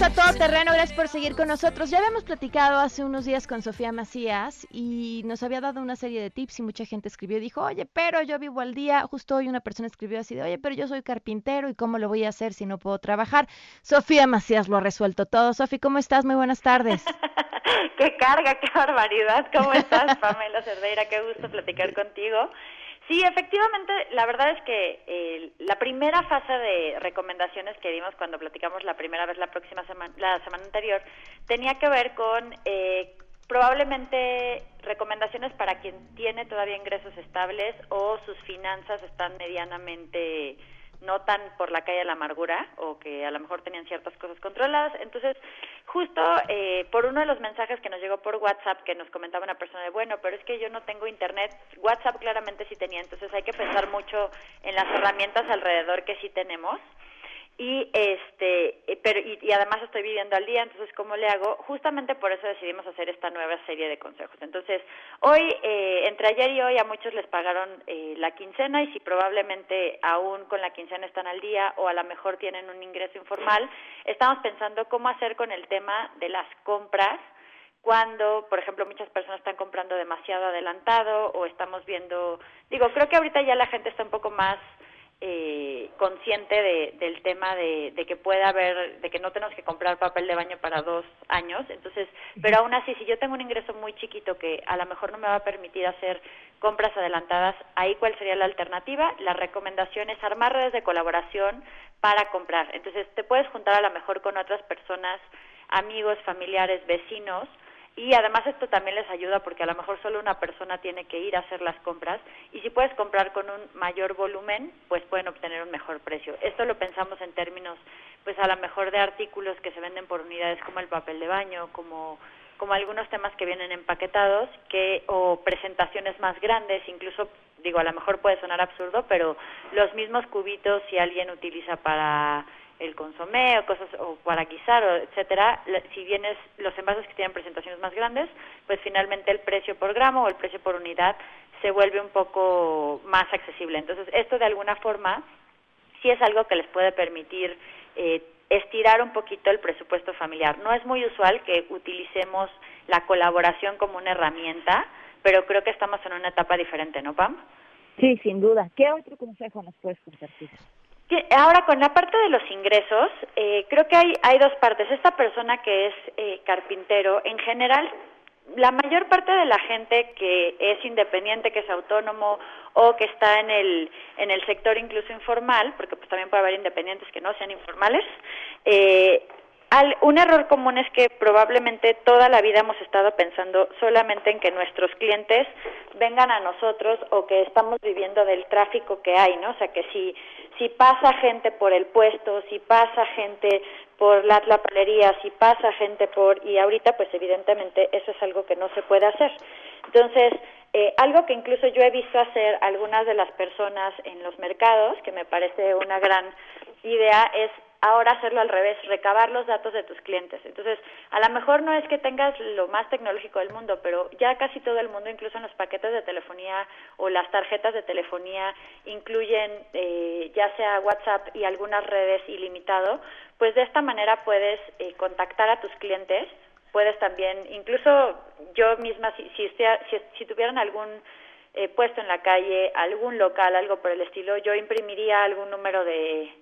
A todo terreno, gracias por seguir con nosotros. Ya habíamos platicado hace unos días con Sofía Macías y nos había dado una serie de tips y mucha gente escribió y dijo, oye, pero yo vivo al día. Justo hoy una persona escribió así de, oye, pero yo soy carpintero y cómo lo voy a hacer si no puedo trabajar. Sofía Macías lo ha resuelto todo. Sofía, ¿cómo estás? Muy buenas tardes. qué carga, qué barbaridad. ¿Cómo estás, Pamela Cerdeira? Qué gusto platicar contigo. Sí, efectivamente, la verdad es que eh, la primera fase de recomendaciones que dimos cuando platicamos la primera vez la próxima semana, la semana anterior, tenía que ver con eh, probablemente recomendaciones para quien tiene todavía ingresos estables o sus finanzas están medianamente no tan por la calle de la amargura o que a lo mejor tenían ciertas cosas controladas. Entonces, justo eh, por uno de los mensajes que nos llegó por WhatsApp que nos comentaba una persona de, bueno, pero es que yo no tengo internet, WhatsApp claramente sí tenía, entonces hay que pensar mucho en las herramientas alrededor que sí tenemos y este eh, pero y, además estoy viviendo al día entonces cómo le hago justamente por eso decidimos hacer esta nueva serie de consejos. Entonces hoy eh, entre ayer y hoy a muchos les pagaron eh, la quincena y si probablemente aún con la quincena están al día o a lo mejor tienen un ingreso informal estamos pensando cómo hacer con el tema de las compras cuando, por ejemplo, muchas personas están comprando demasiado adelantado o estamos viendo, digo, creo que ahorita ya la gente está un poco más eh, consciente de, del tema de, que puede haber, de que no tenemos que comprar papel de baño para dos años, entonces, pero aún así, si yo tengo un ingreso muy chiquito que a lo mejor no me va a permitir hacer compras adelantadas, ahí cuál sería la alternativa? La recomendación es armar redes de colaboración para comprar. Entonces, te puedes juntar a lo mejor con otras personas, amigos, familiares, vecinos, y además esto también les ayuda porque a lo mejor solo una persona tiene que ir a hacer las compras y si puedes comprar con un mayor volumen, pues pueden obtener un mejor precio. Esto lo pensamos en términos, pues a lo mejor de artículos que se venden por unidades como el papel de baño, como como algunos temas que vienen empaquetados que o presentaciones más grandes, incluso digo, a lo mejor puede sonar absurdo, pero los mismos cubitos si alguien utiliza para el consomé o cosas o para guisar o etcétera si vienes los envases que tienen presentaciones más grandes pues finalmente el precio por gramo o el precio por unidad se vuelve un poco más accesible. Entonces esto de alguna forma sí es algo que les puede permitir eh, estirar un poquito el presupuesto familiar. No es muy usual que utilicemos la colaboración como una herramienta pero creo que estamos en una etapa diferente no Pam sí sin duda. Qué otro consejo nos puedes compartir Ahora, con la parte de los ingresos, eh, creo que hay, hay dos partes. Esta persona que es eh, carpintero, en general, la mayor parte de la gente que es independiente, que es autónomo o que está en el, en el sector incluso informal, porque pues también puede haber independientes que no sean informales, eh, un error común es que probablemente toda la vida hemos estado pensando solamente en que nuestros clientes vengan a nosotros o que estamos viviendo del tráfico que hay, ¿no? O sea, que si, si pasa gente por el puesto, si pasa gente por la, la palería, si pasa gente por... y ahorita pues evidentemente eso es algo que no se puede hacer. Entonces, eh, algo que incluso yo he visto hacer algunas de las personas en los mercados, que me parece una gran idea, es ahora hacerlo al revés, recabar los datos de tus clientes. Entonces, a lo mejor no es que tengas lo más tecnológico del mundo, pero ya casi todo el mundo, incluso en los paquetes de telefonía o las tarjetas de telefonía, incluyen eh, ya sea WhatsApp y algunas redes ilimitado, pues de esta manera puedes eh, contactar a tus clientes, puedes también, incluso yo misma, si, si, si, tuvieran algún eh, puesto en la calle, algún local, algo por el estilo, yo imprimiría algún número de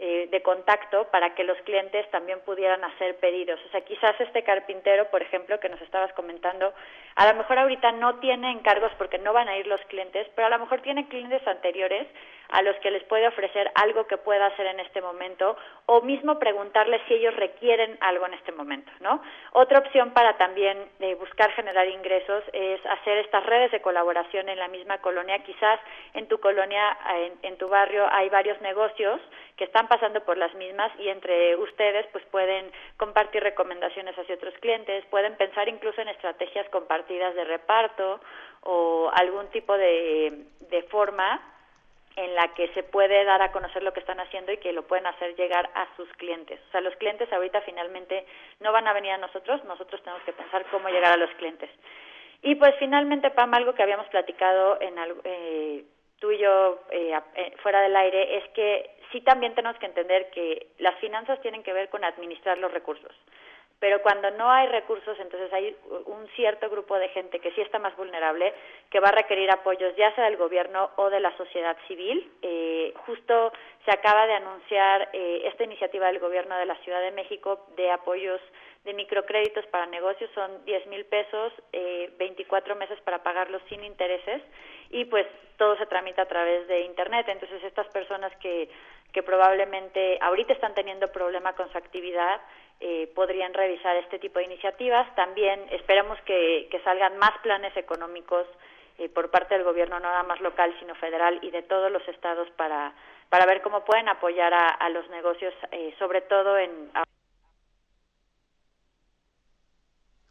eh, de contacto para que los clientes también pudieran hacer pedidos. O sea, quizás este carpintero, por ejemplo, que nos estabas comentando, a lo mejor ahorita no tiene encargos porque no van a ir los clientes, pero a lo mejor tiene clientes anteriores a los que les puede ofrecer algo que pueda hacer en este momento o mismo preguntarles si ellos requieren algo en este momento, ¿no? Otra opción para también eh, buscar generar ingresos es hacer estas redes de colaboración en la misma colonia. Quizás en tu colonia, en, tu barrio hay varios negocios que están pasando por las mismas y entre ustedes pues pueden compartir recomendaciones hacia otros clientes, pueden pensar incluso en estrategias compartidas de reparto o algún tipo de, de forma en la que se puede dar a conocer lo que están haciendo y que lo pueden hacer llegar a sus clientes. O sea, los clientes ahorita finalmente no van a venir a nosotros, nosotros tenemos que pensar cómo llegar a los clientes. Y pues finalmente, Pam, algo que habíamos platicado en eh, tú y yo eh, eh, fuera del aire es que sí también tenemos que entender que las finanzas tienen que ver con administrar los recursos. Pero cuando no hay recursos, entonces hay un cierto grupo de gente que sí está más vulnerable, que va a requerir apoyos ya sea del gobierno o de la sociedad civil. Eh, justo se acaba de anunciar eh, esta iniciativa del gobierno de la Ciudad de México de apoyos de microcréditos para negocios, son 10 mil pesos, eh, 24 meses para pagarlos sin intereses y pues todo se tramita a través de Internet. Entonces estas personas que, que probablemente ahorita están teniendo problema con su actividad, eh, podrían revisar este tipo de iniciativas. También esperamos que, salgan más planes económicos eh, por parte del gobierno, no nada más local, sino federal y de todos los estados para, para ver cómo pueden apoyar a, los negocios, eh, sobre todo en...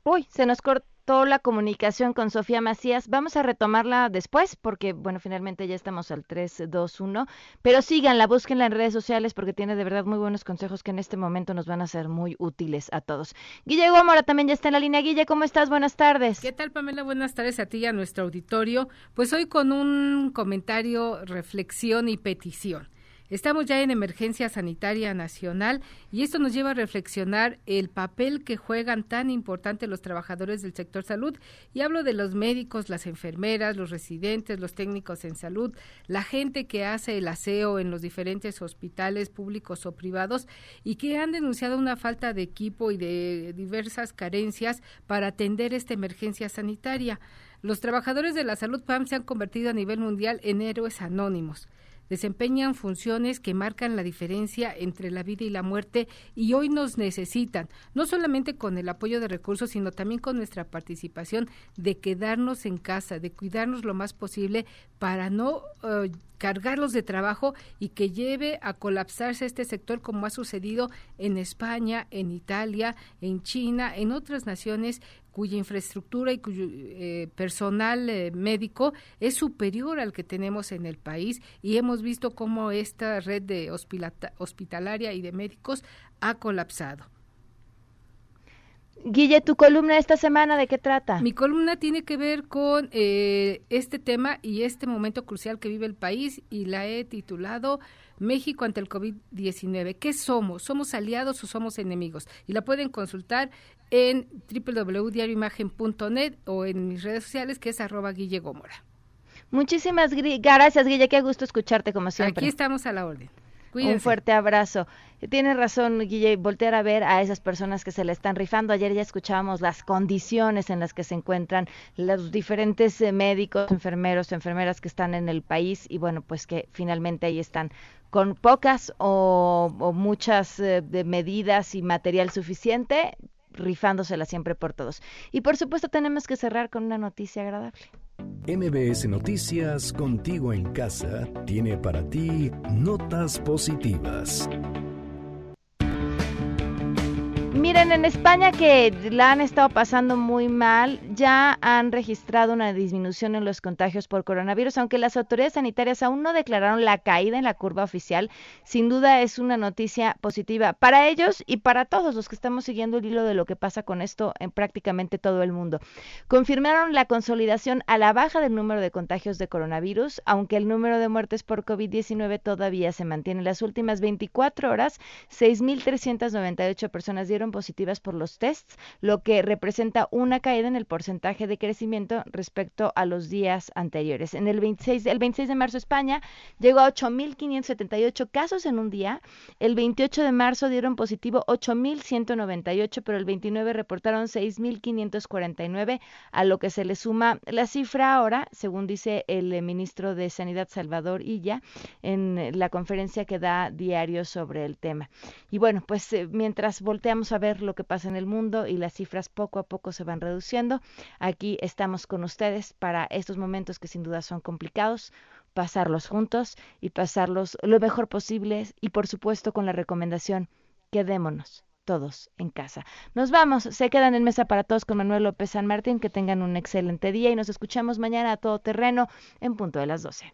Uy, se nos cortó toda la comunicación con Sofía Macías. Vamos a retomarla después porque, bueno, finalmente ya estamos al 321. Pero síganla, búsquenla en redes sociales porque tiene de verdad muy buenos consejos que en este momento nos van a ser muy útiles a todos. Guille Gómora también ya está en la línea. Guille, ¿cómo estás? Buenas tardes. ¿Qué tal, Pamela? Buenas tardes a ti y a nuestro auditorio. Pues hoy con un comentario, reflexión y petición. Estamos ya en emergencia sanitaria nacional y esto nos lleva a reflexionar el papel que juegan tan importante los trabajadores del sector salud. Y hablo de los médicos, las enfermeras, los residentes, los técnicos en salud, la gente que hace el aseo en los diferentes hospitales públicos o privados y que han denunciado una falta de equipo y de diversas carencias para atender esta emergencia sanitaria. Los trabajadores de la salud PAM se han convertido a nivel mundial en héroes anónimos desempeñan funciones que marcan la diferencia entre la vida y la muerte y hoy nos necesitan, no solamente con el apoyo de recursos, sino también con nuestra participación de quedarnos en casa, de cuidarnos lo más posible para no eh, cargarlos de trabajo y que lleve a colapsarse este sector como ha sucedido en España, en Italia, en China, en otras naciones cuya infraestructura y cuyo eh, personal eh, médico es superior al que tenemos en el país y hemos visto cómo esta red de hospitalaria y de médicos ha colapsado. Guille, tu columna esta semana, ¿de qué trata? Mi columna tiene que ver con eh, este tema y este momento crucial que vive el país y la he titulado México ante el COVID-19. ¿Qué somos? ¿Somos aliados o somos enemigos? Y la pueden consultar en www.diarioimagen.net o en mis redes sociales que es arroba Guille Gómora. Muchísimas gracias, Guille. Qué gusto escucharte como siempre. Aquí estamos a la orden. Un fuerte abrazo. Tiene razón, Guille, voltear a ver a esas personas que se le están rifando. Ayer ya escuchábamos las condiciones en las que se encuentran los diferentes eh, médicos, enfermeros, enfermeras que están en el país y bueno, pues que finalmente ahí están con pocas o, muchas eh, de medidas y material suficiente, rifándosela siempre por todos. Y por supuesto tenemos que cerrar con una noticia agradable. MBS Noticias, contigo en casa, tiene para ti notas positivas. Miren, en España que la han estado pasando muy mal, ya han registrado una disminución en los contagios por coronavirus, aunque las autoridades sanitarias aún no declararon la caída en la curva oficial. Sin duda es una noticia positiva para ellos y para todos los que estamos siguiendo el hilo de lo que pasa con esto en prácticamente todo el mundo. Confirmaron la consolidación a la baja del número de contagios de coronavirus, aunque el número de muertes por COVID-19 todavía se mantiene. En las últimas 24 horas, 6.398 personas dieron positivas por los tests, lo que representa una caída en el porcentaje de crecimiento respecto a los días anteriores. En el 26, el 26 de marzo España llegó a 8.578 casos en un día. El 28 de marzo dieron positivo 8.198, pero el 29 reportaron 6.549, a lo que se le suma la cifra ahora, según dice el eh, ministro de Sanidad Salvador Illa en la conferencia que da diario sobre el tema. Y bueno, pues eh, mientras volteamos ver lo que pasa en el mundo y las cifras poco a poco se van reduciendo. Aquí estamos con ustedes para estos momentos que sin duda son complicados, pasarlos juntos y pasarlos lo mejor posible y por supuesto con la recomendación, quedémonos todos en casa. Nos vamos, se quedan en mesa para todos con Manuel López San Martín, que tengan un excelente día y nos escuchamos mañana a todo terreno en punto de las 12.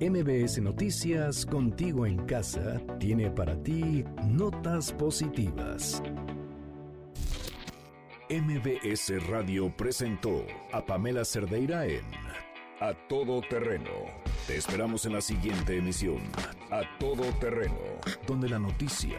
MBS Noticias, contigo en casa, tiene para ti notas positivas. MBS Radio presentó a Pamela Cerdeira en A Todo Terreno. Te esperamos en la siguiente emisión, A Todo Terreno, donde la noticia